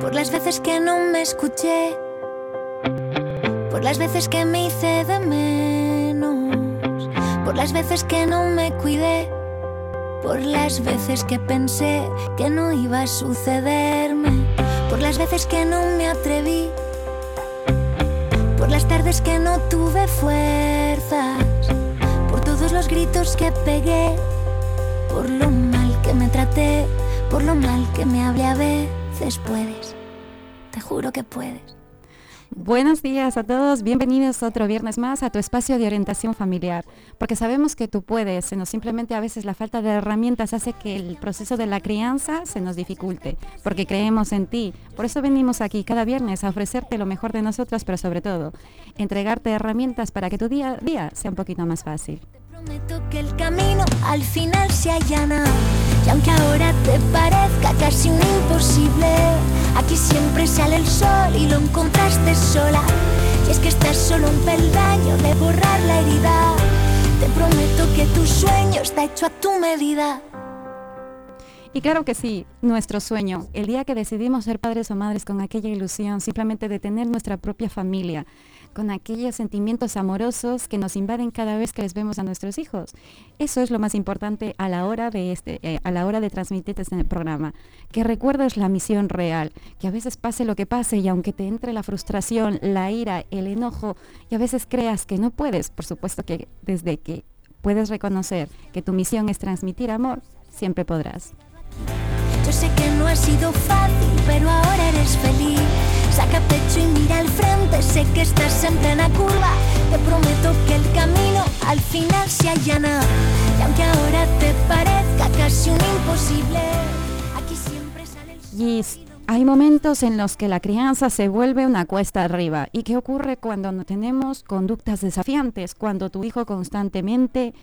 por las veces que no me escuché, por las veces que me hice de menos, por las veces que no me cuidé, por las veces que pensé que no iba a sucederme, por las veces que no me atreví, por las tardes que no tuve fuerzas, por todos los gritos que pegué, por lo mal que me traté, por lo mal que me hablé a veces puedes, te juro que puedes. Buenos días a todos, bienvenidos otro viernes más a tu espacio de orientación familiar, porque sabemos que tú puedes, sino simplemente a veces la falta de herramientas hace que el proceso de la crianza se nos dificulte, porque creemos en ti. Por eso venimos aquí cada viernes a ofrecerte lo mejor de nosotros, pero sobre todo, entregarte herramientas para que tu día a día sea un poquito más fácil. Prometo que el camino al final se allana. Y aunque ahora te parezca casi un imposible, aquí siempre sale el sol y lo encontraste sola. Y es que estás solo un peldaño de borrar la herida. Te prometo que tu sueño está hecho a tu medida. Y claro que sí, nuestro sueño, el día que decidimos ser padres o madres con aquella ilusión simplemente de tener nuestra propia familia, con aquellos sentimientos amorosos que nos invaden cada vez que les vemos a nuestros hijos. Eso es lo más importante a la hora de este, eh, a la hora de transmitir este programa. Que recuerdes la misión real, que a veces pase lo que pase y aunque te entre la frustración, la ira, el enojo y a veces creas que no puedes, por supuesto que desde que puedes reconocer que tu misión es transmitir amor, siempre podrás. Yo sé que no ha sido fácil, pero ahora eres feliz. Saca sé que estás en plena curva. Te prometo que el camino al final se allana. Y aunque ahora te parezca casi un imposible, aquí siempre sale el sol. Hay momentos en los que la crianza se vuelve una cuesta arriba. ¿Y qué ocurre cuando no tenemos conductas desafiantes? Cuando tu hijo constantemente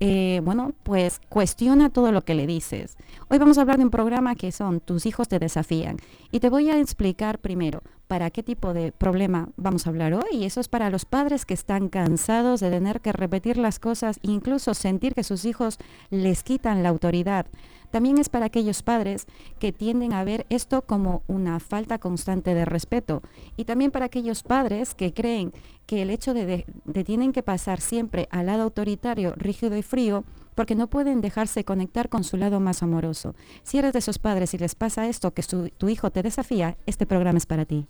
eh, bueno, pues cuestiona todo lo que le dices. Hoy vamos a hablar de un programa que son Tus hijos te desafían. Y te voy a explicar primero para qué tipo de problema vamos a hablar hoy. Y eso es para los padres que están cansados de tener que repetir las cosas, incluso sentir que sus hijos les quitan la autoridad. También es para aquellos padres que tienden a ver esto como una falta constante de respeto. Y también para aquellos padres que creen que el hecho de, de, tienen que pasar siempre al lado autoritario, rígido y frío, porque no pueden dejarse conectar con su lado más amoroso. Si eres de esos padres y les pasa esto, que su- tu hijo te desafía, este programa es para ti.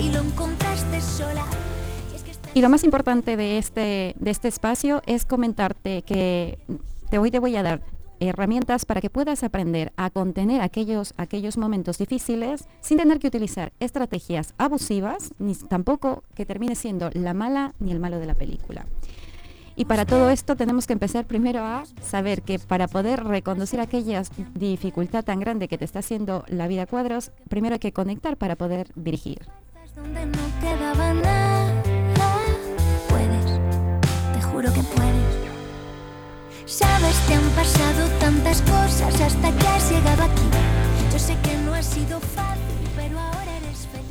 Y lo Y lo más importante de este, de este espacio es comentarte que te, hoy te voy a dar herramientas para que puedas aprender a contener aquellos, aquellos momentos difíciles sin tener que utilizar estrategias abusivas, ni tampoco que termine siendo la mala ni el malo de la película. Y para todo esto tenemos que empezar primero a saber que para poder reconducir aquella dificultad tan grande que te está haciendo la vida a cuadros, primero hay que conectar para poder dirigir. donde no quedaba nada. Puedes, te juro que puedes. Sabes, te han pasado tantas cosas hasta que has llegado aquí. Yo sé que no ha sido fácil, pero ahora.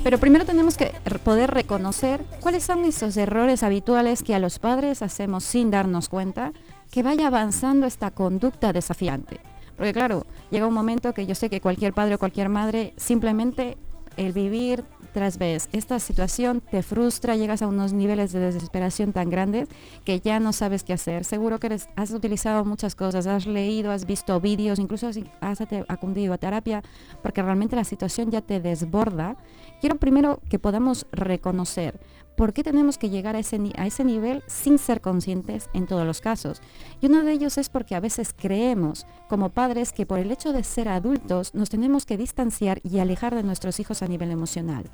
Pero primero tenemos que poder reconocer cuáles son esos errores habituales que a los padres hacemos sin darnos cuenta que vaya avanzando esta conducta desafiante. Porque claro, llega un momento que yo sé que cualquier padre o cualquier madre simplemente el vivir tras vez esta situación te frustra, llegas a unos niveles de desesperación tan grandes que ya no sabes qué hacer. Seguro que has utilizado muchas cosas, has leído, has visto vídeos, incluso has, acudido a terapia, porque realmente la situación ya te desborda. Quiero primero que podamos reconocer por qué tenemos que llegar a ese, a ese nivel sin ser conscientes en todos los casos. Y uno de ellos es porque a veces creemos como padres que por el hecho de ser adultos nos tenemos que distanciar y alejar de nuestros hijos a nivel emocional.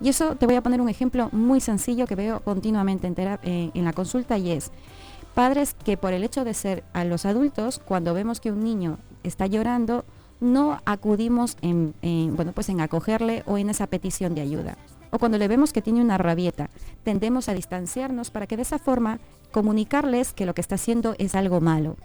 Y eso te voy a poner un ejemplo muy sencillo que veo continuamente en, eh, en la consulta y es padres que por el hecho de ser a los adultos, cuando vemos que un niño está llorando, no acudimos en, en, bueno, pues en acogerle o en esa petición de ayuda. O cuando le vemos que tiene una rabieta, tendemos a distanciarnos para que de esa forma comunicarles que lo que está haciendo es algo malo.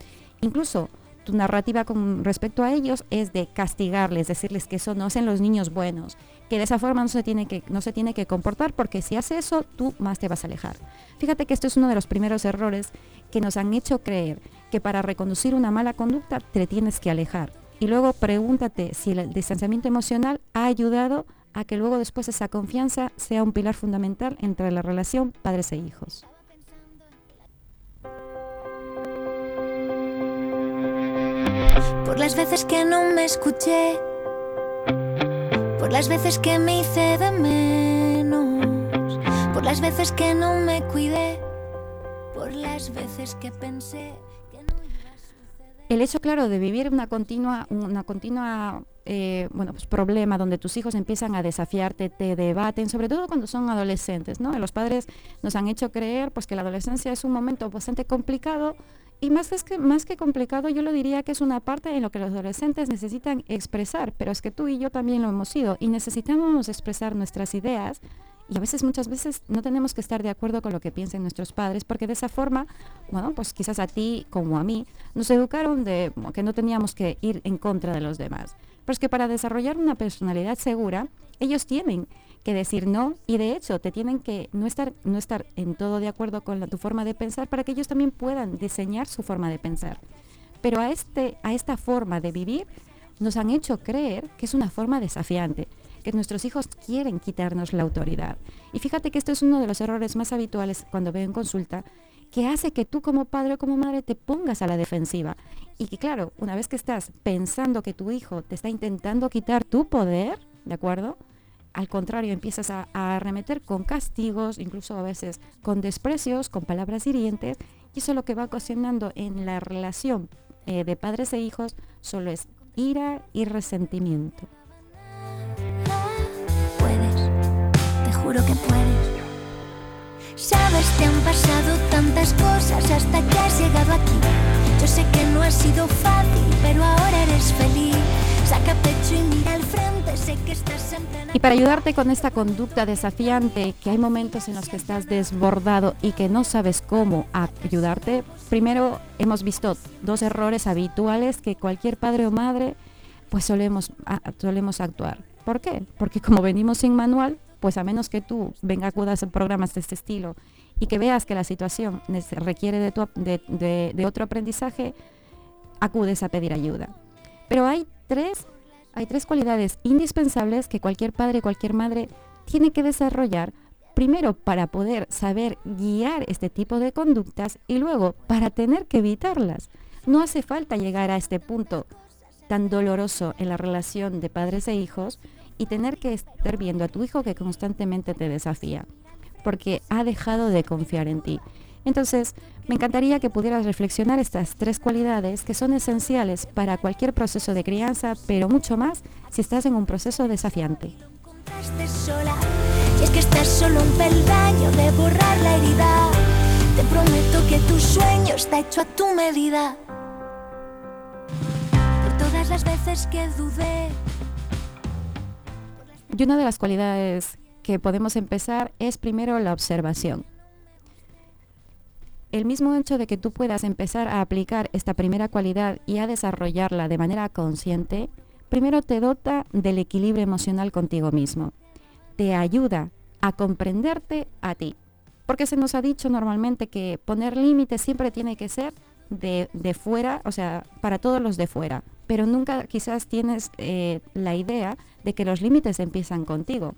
Incluso tu narrativa con respecto a ellos es de castigarles, decirles que eso no hacen los niños buenos, que de esa forma no se tiene que, no se tiene que comportar porque si hace eso tú más te vas a alejar. Fíjate que esto es uno de los primeros errores que nos han hecho creer que para reconducir una mala conducta te tienes que alejar. Y luego pregúntate si el distanciamiento emocional ha ayudado a que luego después esa confianza sea un pilar fundamental entre la relación padres e hijos. Por las veces que no me escuché, por las veces que me hice de menos, por las veces que no me cuidé, por las veces que pensé el hecho, claro, de vivir una continua, una continua eh, bueno, pues problema donde tus hijos empiezan a desafiarte, te debaten, sobre todo cuando son adolescentes, ¿no? Los padres nos han hecho creer pues que la adolescencia es un momento bastante complicado y más que, más que complicado, yo lo diría que es una parte en lo que los adolescentes necesitan expresar, pero es que tú y yo también lo hemos sido y necesitamos expresar nuestras ideas y a veces, muchas veces, no tenemos que estar de acuerdo con lo que piensen nuestros padres, porque de esa forma, bueno, pues quizás a ti como a mí, nos educaron de que no teníamos que ir en contra de los demás. Pero es que para desarrollar una personalidad segura, ellos tienen que decir no y de hecho te tienen que no estar, no estar en todo de acuerdo con tu forma de pensar para que ellos también puedan diseñar su forma de pensar. Pero a, este, a esta forma de vivir nos han hecho creer que es una forma desafiante que nuestros hijos quieren quitarnos la autoridad. Y fíjate que esto es uno de los errores más habituales cuando veo en consulta, que hace que tú como padre o como madre te pongas a la defensiva. Y que claro, una vez que estás pensando que tu hijo te está intentando quitar tu poder, ¿de acuerdo? Al contrario, empiezas a, arremeter con castigos, incluso a veces con desprecios, con palabras hirientes, y eso lo que va ocasionando en la relación eh, de padres e hijos solo es ira y resentimiento. Seguro que puedes. Sabes, te han pasado tantas cosas hasta que has llegado aquí. Yo sé que no ha sido fácil, pero ahora eres feliz. Saca pecho y mira al frente, sé que estás siempre... Y para ayudarte con esta conducta desafiante, que hay momentos en los que estás desbordado y que no sabes cómo ayudarte, primero hemos visto dos errores habituales que cualquier padre o madre pues solemos, solemos actuar. ¿Por qué? Porque como venimos sin manual, pues a menos que tú venga acudas a programas de este estilo y que veas que la situación requiere de, de, otro aprendizaje, acudes a pedir ayuda. Pero hay tres, hay tres cualidades indispensables que cualquier padre, cualquier madre tiene que desarrollar primero para poder saber guiar este tipo de conductas y luego para tener que evitarlas. No hace falta llegar a este punto tan doloroso en la relación de padres e hijos y tener que estar viendo a tu hijo que constantemente te desafía, porque ha dejado de confiar en ti. Entonces, me encantaría que pudieras reflexionar estas tres cualidades que son esenciales para cualquier proceso de crianza, pero mucho más si estás en un proceso desafiante. todas las veces que dudé y una de las cualidades que podemos empezar es primero la observación. El mismo hecho de que tú puedas empezar a aplicar esta primera cualidad y a desarrollarla de manera consciente, primero te dota del equilibrio emocional contigo mismo. Te ayuda a comprenderte a ti. Porque se nos ha dicho normalmente que poner límites siempre tiene que ser de, fuera, o sea, para todos los de fuera. Pero nunca quizás tienes eh, la idea de que los límites empiezan contigo.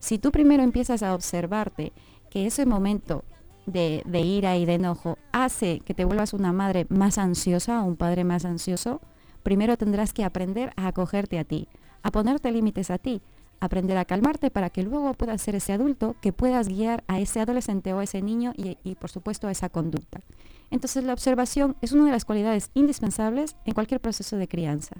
Si tú primero empiezas a observarte que ese momento de, ira y de enojo hace que te vuelvas una madre más ansiosa o un padre más ansioso, primero tendrás que aprender a acogerte a ti, a ponerte límites a ti, aprender a calmarte para que luego puedas ser ese adulto que puedas guiar a ese adolescente o a ese niño y, y por supuesto a esa conducta. Entonces la observación es una de las cualidades indispensables en cualquier proceso de crianza.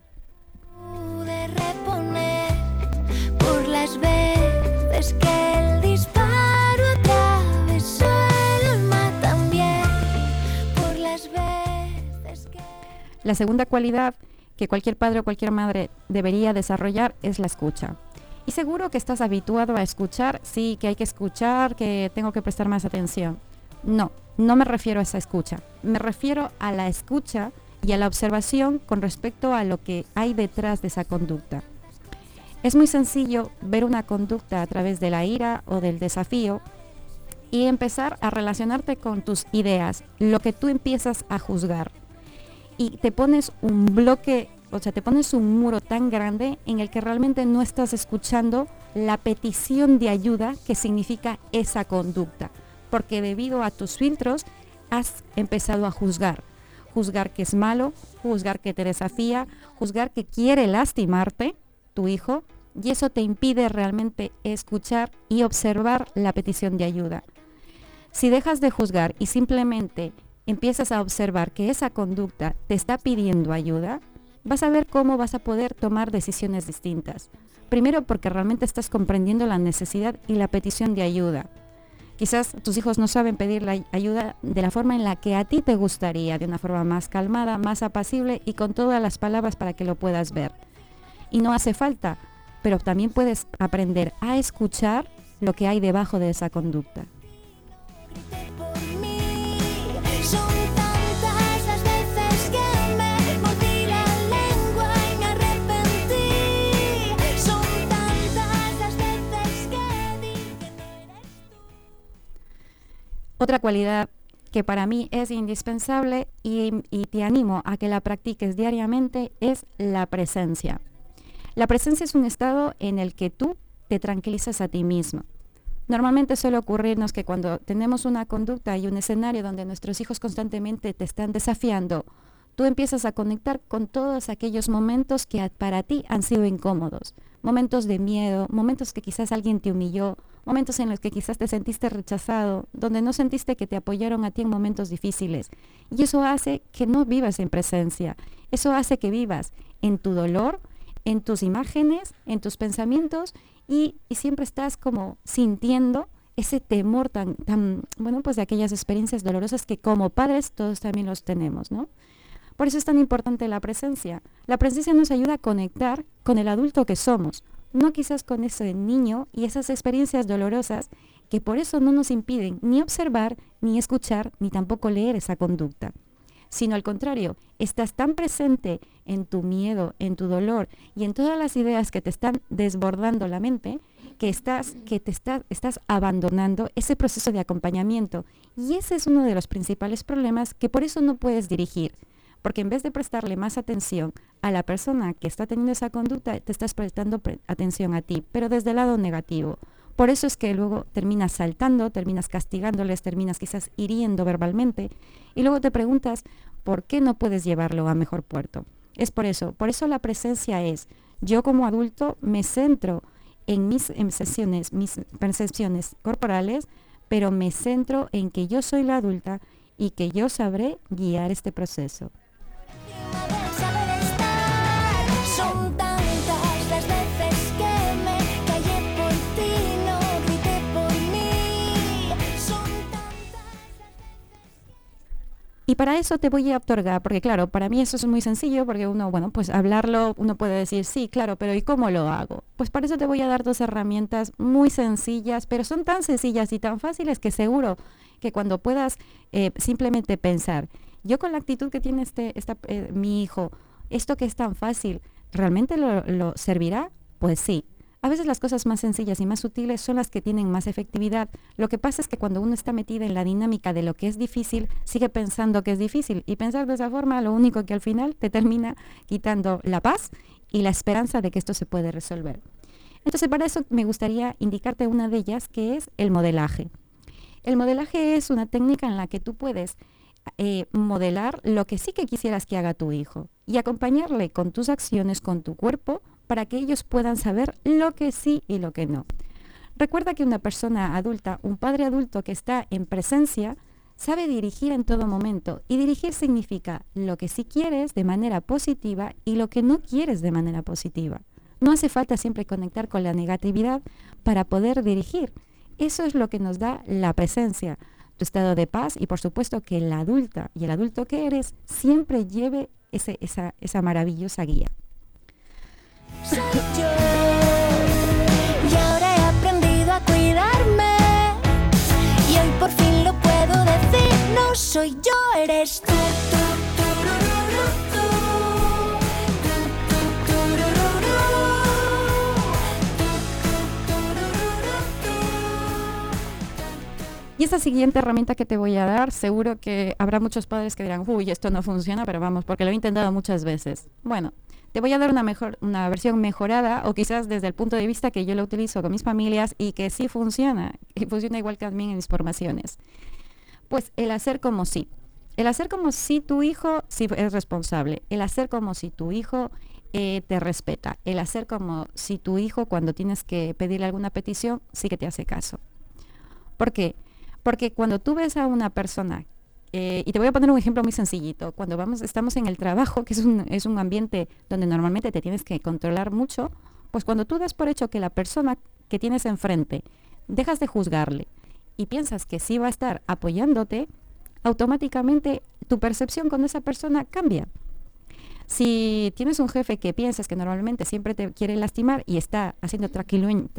La segunda cualidad que cualquier padre o cualquier madre debería desarrollar es la escucha. Y seguro que estás habituado a escuchar, sí, que hay que escuchar, que tengo que prestar más atención. No, no me refiero a esa escucha. Me refiero a la escucha y a la observación con respecto a lo que hay detrás de esa conducta. Es muy sencillo ver una conducta a través de la ira o del desafío y empezar a relacionarte con tus ideas, lo que tú empiezas a juzgar. Y te pones un bloque, o sea, te pones un muro tan grande en el que realmente no estás escuchando la petición de ayuda que significa esa conducta, porque debido a tus filtros has empezado a juzgar. Juzgar que es malo, juzgar que te desafía, juzgar que quiere lastimarte, tu hijo, y eso te impide realmente escuchar y observar la petición de ayuda. Si dejas de juzgar y simplemente empiezas a observar que esa conducta te está pidiendo ayuda, vas a ver cómo vas a poder tomar decisiones distintas. Primero porque realmente estás comprendiendo la necesidad y la petición de ayuda. Quizás tus hijos no saben pedir la ayuda de la forma en la que a ti te gustaría, de una forma más calmada, más apacible y con todas las palabras para que lo puedas ver. Y no hace falta, pero también puedes aprender a escuchar lo que hay debajo de esa conducta. Otra cualidad que para mí es indispensable y, te animo a que la practiques diariamente es la presencia. La presencia es un estado en el que tú te tranquilizas a ti mismo. Normalmente suele ocurrirnos que cuando tenemos una conducta y un escenario donde nuestros hijos constantemente te están desafiando, tú empiezas a conectar con todos aquellos momentos que para ti han sido incómodos, momentos de miedo, momentos que quizás alguien te humilló, momentos en los que quizás te sentiste rechazado, donde no sentiste que te apoyaron a ti en momentos difíciles. Y eso hace que no vivas en presencia, eso hace que vivas en tu dolor, en tus imágenes, en tus pensamientos y, siempre estás como sintiendo ese temor tan, tan, bueno, pues de aquellas experiencias dolorosas que como padres todos también los tenemos, ¿no? Por eso es tan importante la presencia. La presencia nos ayuda a conectar con el adulto que somos, no quizás con ese niño y esas experiencias dolorosas que por eso no nos impiden ni observar, ni escuchar, ni tampoco leer esa conducta sino al contrario, estás tan presente en tu miedo, en tu dolor y en todas las ideas que te están desbordando la mente, que estás, que te estás abandonando ese proceso de acompañamiento. Y ese es uno de los principales problemas que por eso no puedes dirigir. Porque en vez de prestarle más atención a la persona que está teniendo esa conducta, te estás prestando atención a ti, pero desde el lado negativo. Por eso es que luego terminas saltando, terminas castigándoles, terminas quizás hiriendo verbalmente y luego te preguntas por qué no puedes llevarlo a mejor puerto. Es por eso, por eso la presencia es, yo como adulto me centro en mis sesiones, mis percepciones corporales, pero me centro en que yo soy la adulta y que yo sabré guiar este proceso. Y para eso te voy a otorgar, porque claro, para mí eso es muy sencillo, porque uno, bueno, pues hablarlo, uno puede decir, sí, claro, pero ¿y cómo lo hago? Pues para eso te voy a dar dos herramientas muy sencillas, pero son tan sencillas y tan fáciles que seguro que cuando puedas eh, simplemente pensar, yo con la actitud que tiene este, eh, mi hijo, esto que es tan fácil, ¿realmente lo servirá? Pues sí, a veces las cosas más sencillas y más sutiles son las que tienen más efectividad. Lo que pasa es que cuando uno está metido en la dinámica de lo que es difícil, sigue pensando que es difícil. Y pensar de esa forma lo único que al final te termina quitando la paz y la esperanza de que esto se puede resolver. Entonces para eso me gustaría indicarte una de ellas que es el modelaje. El modelaje es una técnica en la que tú puedes eh, modelar lo que sí que quisieras que haga tu hijo y acompañarle con tus acciones, con tu cuerpo para que ellos puedan saber lo que sí y lo que no. Recuerda que una persona adulta, un padre adulto que está en presencia, sabe dirigir en todo momento. Y dirigir significa lo que sí quieres de manera positiva y lo que no quieres de manera positiva. No hace falta siempre conectar con la negatividad para poder dirigir. Eso es lo que nos da la presencia, tu estado de paz y por supuesto que la adulta y el adulto que eres siempre lleve esa, esa maravillosa guía soy yo. Y ahora he aprendido a cuidarme. Y hoy por fin lo puedo decir. No soy yo, eres tú. Y esta siguiente herramienta que te voy a dar, seguro que habrá muchos padres que dirán, uy, esto no funciona, pero vamos, porque lo he intentado muchas veces. Bueno, te voy a dar una, mejor, una versión mejorada o quizás desde el punto de vista que yo lo utilizo con mis familias y que sí funciona, y funciona igual que también en mis formaciones. Pues el hacer como sí. El hacer como si tu hijo sí es responsable. El hacer como si tu hijo eh, te respeta. El hacer como si tu hijo cuando tienes que pedirle alguna petición sí que te hace caso. ¿Por qué? Porque cuando tú ves a una persona, eh, y te voy a poner un ejemplo muy sencillito, cuando vamos, estamos en el trabajo, que es un, es un ambiente donde normalmente te tienes que controlar mucho, pues cuando tú das por hecho que la persona que tienes enfrente, dejas de juzgarle y piensas que sí va a estar apoyándote, automáticamente tu percepción con esa persona cambia. Si tienes un jefe que piensas que normalmente siempre te quiere lastimar y está haciendo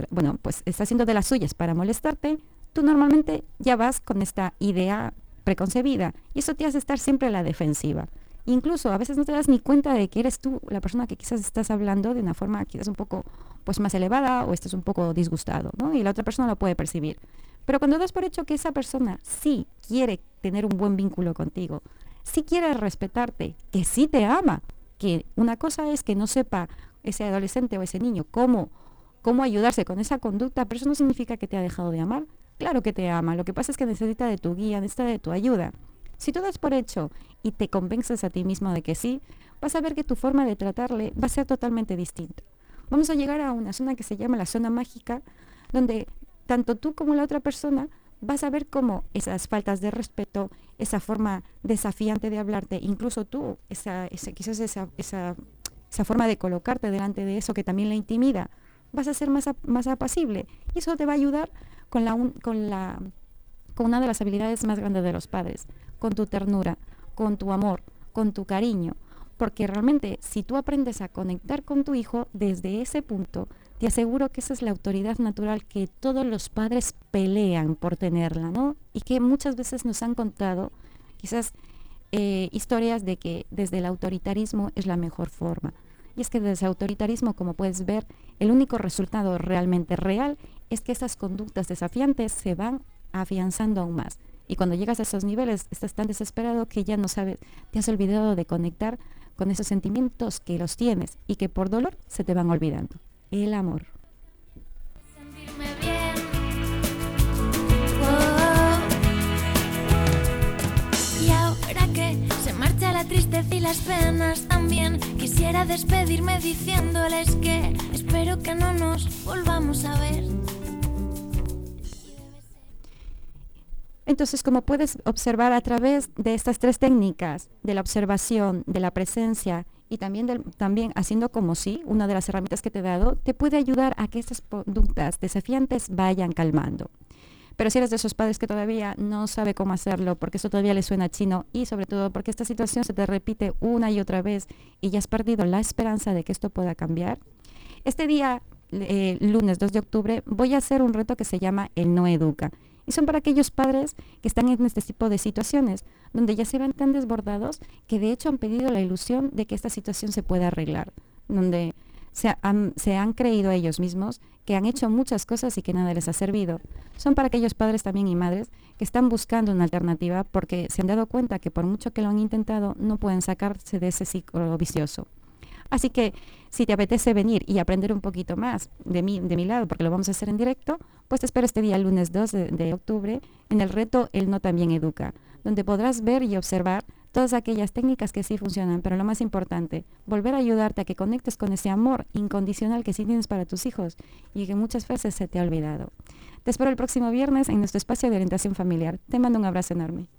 bueno, pues está haciendo de las suyas para molestarte, tú normalmente ya vas con esta idea preconcebida y eso te hace estar siempre la defensiva. Incluso a veces no te das ni cuenta de que eres tú la persona que quizás estás hablando de una forma quizás un poco pues más elevada o estás un poco disgustado, ¿no? Y la otra persona lo puede percibir. Pero cuando das por hecho que esa persona sí quiere tener un buen vínculo contigo, sí quiere respetarte, que sí te ama, que una cosa es que no sepa ese adolescente o ese niño cómo, cómo ayudarse con esa conducta, pero eso no significa que te ha dejado de amar. Claro que te ama, lo que pasa es que necesita de tu guía, necesita de tu ayuda. Si tú das por hecho y te convences a ti mismo de que sí, vas a ver que tu forma de tratarle va a ser totalmente distinta. Vamos a llegar a una zona que se llama la zona mágica, donde tanto tú como la otra persona vas a ver cómo esas faltas de respeto, esa forma desafiante de hablarte, incluso tú, esa, quizás esa, esa, esa, forma de colocarte delante de eso que también le intimida, vas a ser más, más apacible. Y eso te va a ayudar con, la, con, la, con una de las habilidades más grandes de los padres, con tu ternura, con tu amor, con tu cariño. Porque realmente si tú aprendes a conectar con tu hijo desde ese punto, te aseguro que esa es la autoridad natural que todos los padres pelean por tenerla, ¿no? Y que muchas veces nos han contado quizás eh, historias de que desde el autoritarismo es la mejor forma. Y es que desde el autoritarismo, como puedes ver, el único resultado realmente real es que esas conductas desafiantes se van afianzando aún más. Y cuando llegas a esos niveles, estás tan desesperado que ya no sabes, te has olvidado de conectar con esos sentimientos que los tienes y que por dolor se te van olvidando. El amor. Y ahora que se marcha la tristeza y las penas también, quisiera despedirme diciéndoles que espero que no nos volvamos a ver. Entonces, como puedes observar a través de estas tres técnicas, de la observación, de la presencia y también, también haciendo como sí, una de las herramientas que te he dado, te puede ayudar a que estas conductas desafiantes vayan calmando. Pero si eres de esos padres que todavía no sabe cómo hacerlo, porque eso todavía le suena chino y sobre todo porque esta situación se te repite una y otra vez y ya has perdido la esperanza de que esto pueda cambiar, este día, eh, lunes 2 de octubre, voy a hacer un reto que se llama El No Educa y son para aquellos padres que están en este tipo de situaciones, donde ya se ven tan desbordados que de hecho han pedido la ilusión de que esta situación se pueda arreglar, donde se han, se han creído ellos mismos que han hecho muchas cosas y que nada les ha servido. Son para aquellos padres también y madres que están buscando una alternativa porque se han dado cuenta que por mucho que lo han intentado no pueden sacarse de ese ciclo vicioso. Así que si te apetece venir y aprender un poquito más de mi, de mi lado, porque lo vamos a hacer en directo, pues te espero este día, lunes 2 de, octubre, en el reto El No También Educa, donde podrás ver y observar todas aquellas técnicas que sí funcionan, pero lo más importante, volver a ayudarte a que conectes con ese amor incondicional que sí tienes para tus hijos y que muchas veces se te ha olvidado. Te espero el próximo viernes en nuestro espacio de orientación familiar. Te mando un abrazo enorme.